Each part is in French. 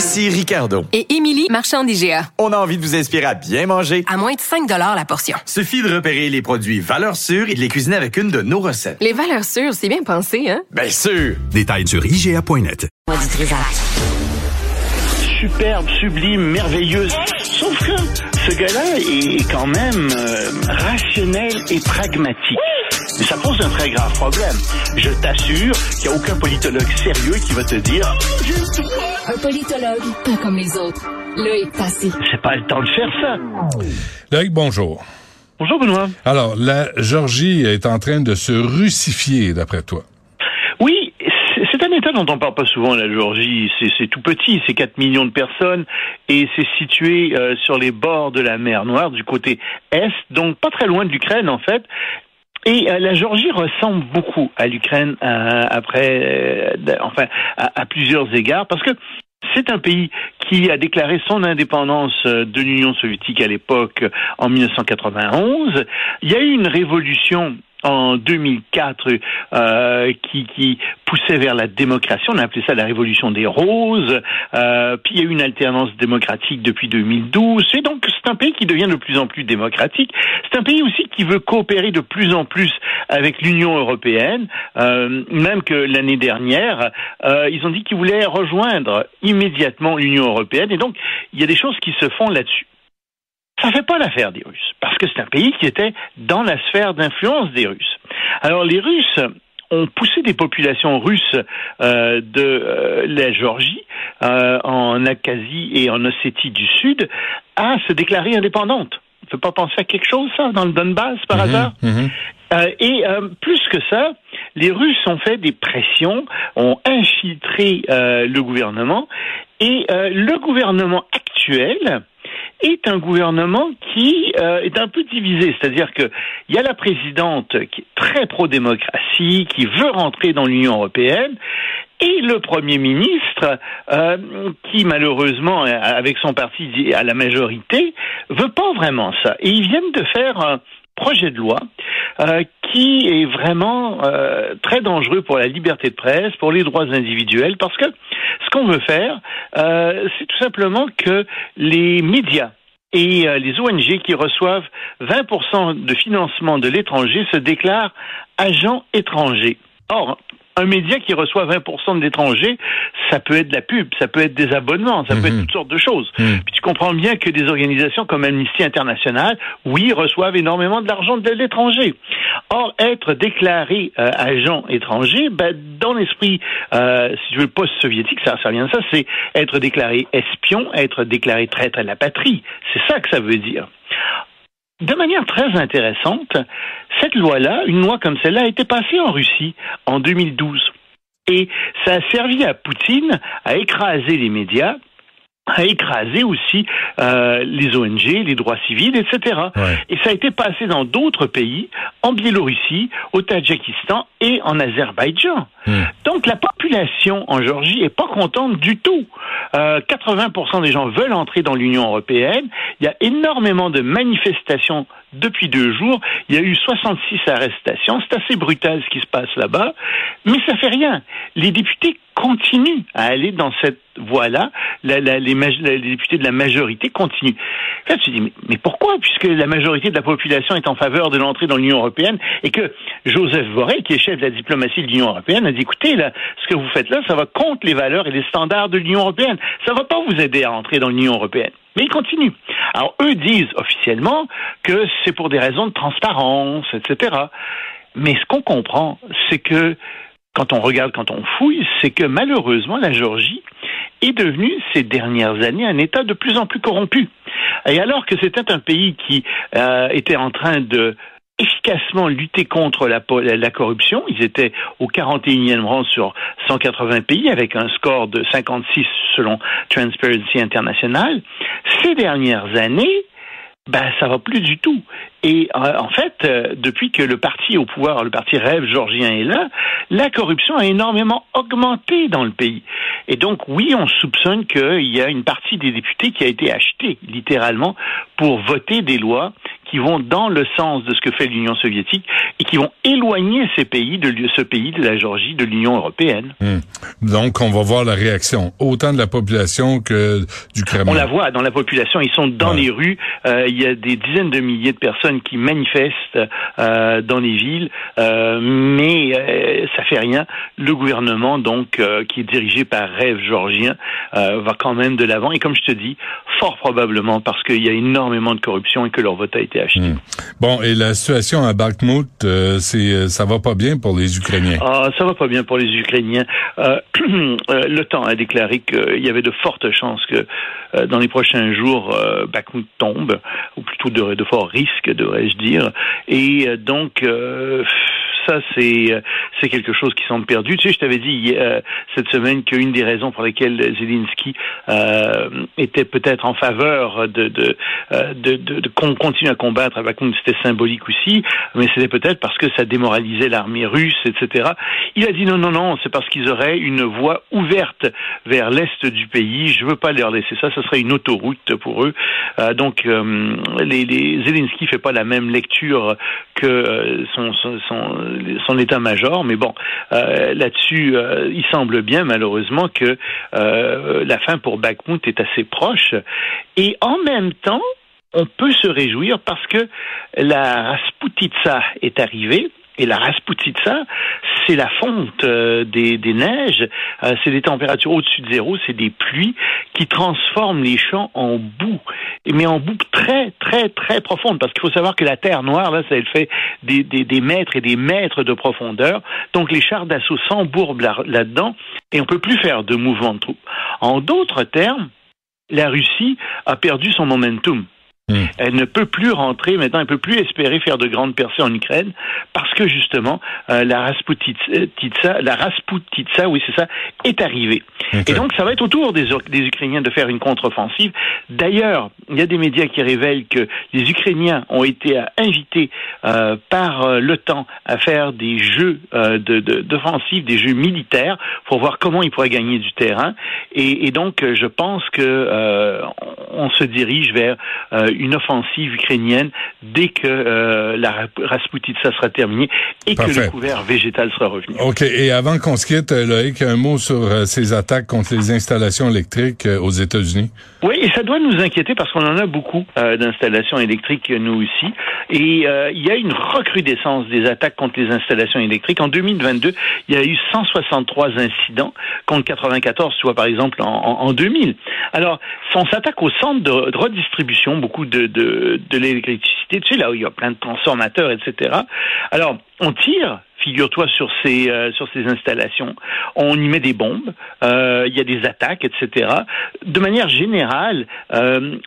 Ici Ricardo. Et Émilie, marchand d'IGA. On a envie de vous inspirer à bien manger. À moins de 5 la portion. Suffit de repérer les produits valeurs sûres et de les cuisiner avec une de nos recettes. Les valeurs sûres, c'est bien pensé, hein? Bien sûr! Détails sur IGA.net. Superbe, sublime, merveilleuse. Sauf que ce gars-là est quand même euh, rationnel et pragmatique. Mais ça pose un très grave problème. Je t'assure qu'il n'y a aucun politologue sérieux qui va te dire Un politologue, pas comme les autres. Loïc Passy. c'est pas le temps de faire ça. Loïc, bonjour. Bonjour Benoît. Alors, la Georgie est en train de se russifier, d'après toi. Oui, c'est- un État dont on parle pas souvent, la Géorgie. C'est- C'est tout petit, c'est 4 millions de personnes et c'est situé euh, sur les bords de la mer Noire, du côté est, donc pas très loin de l'Ukraine en fait. Et euh, la Géorgie ressemble beaucoup à l'Ukraine euh, après, euh, enfin, à, à plusieurs égards, parce que c'est un pays qui a déclaré son indépendance euh, de l'Union soviétique à l'époque en 1991. Il y a eu une révolution en 2004 euh, qui, qui poussait vers la démocratie. On a appelé ça la révolution des roses. Euh, puis il y a eu une alternance démocratique depuis 2012. Et donc c'est un pays qui devient de plus en plus démocratique. C'est un pays aussi qui veut coopérer de plus en plus avec l'Union européenne. Euh, même que l'année dernière, euh, ils ont dit qu'ils voulaient rejoindre immédiatement l'Union européenne. Et donc il y a des choses qui se font là-dessus. Ça fait pas l'affaire des Russes, parce que c'est un pays qui était dans la sphère d'influence des Russes. Alors les Russes ont poussé des populations russes euh, de euh, la Géorgie, euh, en Abkhazie et en Ossétie du Sud, à se déclarer indépendantes. On ne peut pas penser à quelque chose, ça, dans le Donbass, par Mhm, hasard? mhm. euh, et euh, plus que ça, les Russes ont fait des pressions, ont infiltré euh, le gouvernement, et euh, le gouvernement actuel est un gouvernement qui euh, est un peu divisé, c'est-à-dire que il y a la présidente qui est très pro-démocratie, qui veut rentrer dans l'Union européenne, et le Premier ministre, euh, qui malheureusement, euh, avec son parti à la majorité, veut pas vraiment ça. Et ils viennent de faire projet de loi euh, qui est vraiment euh, très dangereux pour la liberté de presse, pour les droits individuels, parce que ce qu'on veut faire, euh, c'est tout simplement que les médias et euh, les ONG qui reçoivent 20% de financement de l'étranger se déclarent agents étrangers. Or, un média qui reçoit 20% de l'étranger, ça peut être de la pub, ça peut être des abonnements, ça peut être Mhm. toutes sortes de choses. Mhm. Puis tu comprends bien que des organisations comme Amnesty International, oui, reçoivent énormément de l'argent de l'étranger. Or, être déclaré euh, agent étranger, ben, dans l'esprit, euh, si tu veux, post-soviétique, ça, ça vient de ça, c'est être déclaré espion, être déclaré traître à la patrie. C'est ça que ça veut dire. De manière très intéressante, cette loi-là, une loi comme celle-là, a été passée en Russie en 2012. Et ça a servi à Poutine à écraser les médias, à écraser aussi euh, les ONG, les droits civils, etc. Ouais. Et ça a été passé dans d'autres pays, en Biélorussie, au Tadjikistan et en Azerbaïdjan. Hmm. Donc la population en Géorgie est pas contente du tout. Euh, 80% des gens veulent entrer dans l'Union européenne. Il y a énormément de manifestations depuis deux jours. Il y a eu 66 arrestations. C'est assez brutal ce qui se passe là-bas, mais ça fait rien. Les députés continuent à aller dans cette voie-là. Les, députés de la majorité continuent. Là, tu dis, mais, pourquoi? Puisque la majorité de la population est en faveur de l'entrée dans l'Union européenne et que Joseph Borrell, qui est chef de la diplomatie de l'Union européenne, a dit, écoutez, là, ce que vous faites là, ça va contre les valeurs et les standards de l'Union européenne. Ça va pas vous aider à entrer dans l'Union européenne. Mais ils continuent. Alors, eux disent officiellement que c'est pour des raisons de transparence, etc. Mais ce qu'on comprend, c'est que quand on regarde, quand on fouille, c'est que malheureusement, la Géorgie est devenue ces dernières années un État de plus en plus corrompu. Et alors que c'était un pays qui euh, était en train de efficacement lutté contre la, la, corruption. Ils étaient au 41e rang sur 180 pays avec un score de 56 selon Transparency International. Ces dernières années, ben ça va plus du tout. Et euh, en fait, euh, depuis que le parti au pouvoir, le parti Rêve georgien est là, la corruption a énormément augmenté dans le pays. Et donc oui, on soupçonne qu'il y a une partie des députés qui a été achetée littéralement pour voter des lois qui vont dans le sens de ce que fait l'Union soviétique et qui vont éloigner ces pays de ce pays de la Géorgie de l'Union européenne. Hmm. Donc on va voir la réaction autant de la population que du Kremlin. On la voit dans la population, ils sont dans les rues, euh, il y a des dizaines de milliers de personnes qui manifestent euh, dans les villes, euh, mais ça fait rien. Le gouvernement donc qui est dirigé par Rêve georgien va quand même de l'avant et comme je te dis, fort probablement parce qu'il y a énormément de corruption et que leur vote a été Hmm. Bon, et la situation à Bakhmut, euh, c'est euh, ça va pas bien pour les Ukrainiens? Ah, ça va pas bien pour les Ukrainiens. Euh, euh L'OTAN a déclaré qu'il y avait de fortes chances que dans les prochains jours, Bakhmut tombe, ou plutôt de, de forts risques, devrais-je dire. Et donc ça, c'est euh, c'est quelque chose qui semble perdu. Tu sais, je t'avais dit euh, cette semaine qu'une des raisons pour lesquelles Zelensky euh, était peut-être en faveur de de, euh, de, de, de qu'on continue à combattre à Bakhmut, c'était symbolique aussi, mais c'était peut-être parce que ça démoralisait l'armée russe, etc. Il a dit non, non, non, c'est parce qu'ils auraient une voie ouverte vers l'est du pays. Je veux pas leur laisser ça. Ce serait une autoroute pour eux. Euh, donc, les, les Zelensky fait pas la même lecture que son, son, son son état-major, mais bon, euh, là-dessus, euh, il semble bien malheureusement que euh, la fin pour Bakhmut est assez proche. Et en même temps, on peut se réjouir parce que la Rasputitsa est arrivée. Et la Rasputitsa, c'est la fonte des, des, neiges, c'est des températures au-dessus de zéro, c'est des pluies qui transforment les champs en boue, mais en boue très, très, très profonde, parce qu'il faut savoir que la terre noire, là, ça elle fait des, mètres et des mètres de profondeur, donc les chars d'assaut s'embourbent là-dedans, et on peut plus faire de mouvement de troupes. En d'autres termes, la Russie a perdu son momentum. Hmm. Elle ne peut plus rentrer maintenant, elle ne peut plus espérer faire de grandes percées en Ukraine parce que justement euh, la Rasputitsa, la Rasputitsa, oui c'est ça, est arrivée. Et donc ça va être au tour des, des Ukrainiens de faire une contre-offensive. D'ailleurs, il y a des médias qui révèlent que les Ukrainiens ont été invités euh, par euh, l'OTAN à faire des jeux euh, d'offensive, de, des jeux militaires pour voir comment ils pourraient gagner du terrain. Et, et donc je pense que euh, on se dirige vers une offensive ukrainienne dès que euh, la Rasputitsa sera terminée et que le couvert végétal sera revenu. OK. Et avant qu'on se quitte, Loïc, un mot sur euh, ces attaques contre les installations électriques euh, aux États-Unis? Oui, et ça doit nous inquiéter parce qu'on en a beaucoup d'installations électriques, nous aussi. Et il y a une recrudescence des attaques contre les installations électriques. En 2022, il y a eu 163 incidents contre 94, soit par exemple en, en 2000. Alors, on s'attaque au centre de, de redistribution, beaucoup de, de, l'électricité, tu sais, là où il y a plein de transformateurs, etc. Alors, on tire figure-toi, sur ces euh, sur ces installations. On y met des bombes, euh, il y a des attaques, etc. De manière générale, euh,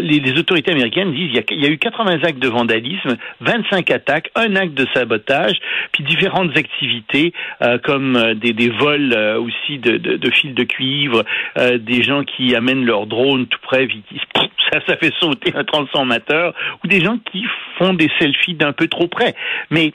les, autorités américaines disent qu'il y, a eu 80 actes de vandalisme, 25 attaques, un acte de sabotage, puis différentes activités comme des, des vols aussi de, de, fils de cuivre, des gens qui amènent leur drone tout près, qui, ça, ça fait sauter un transformateur, ou des gens qui font des selfies d'un peu trop près. Mais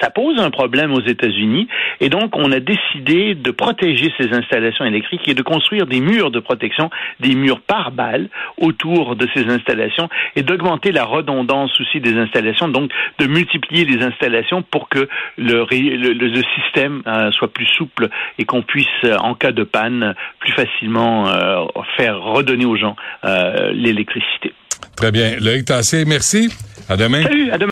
ça pose un problème aux États-Unis et donc on a décidé de protéger ces installations électriques et de construire des murs de protection, des murs par balle autour de ces installations et d'augmenter la redondance aussi des installations, donc de multiplier les installations pour que le, le, le système euh, soit plus souple et qu'on puisse, euh, en cas de panne, plus facilement euh, faire redonner aux gens l'électricité. Très bien. Loïc Tassé, merci. À demain. Salut, à demain.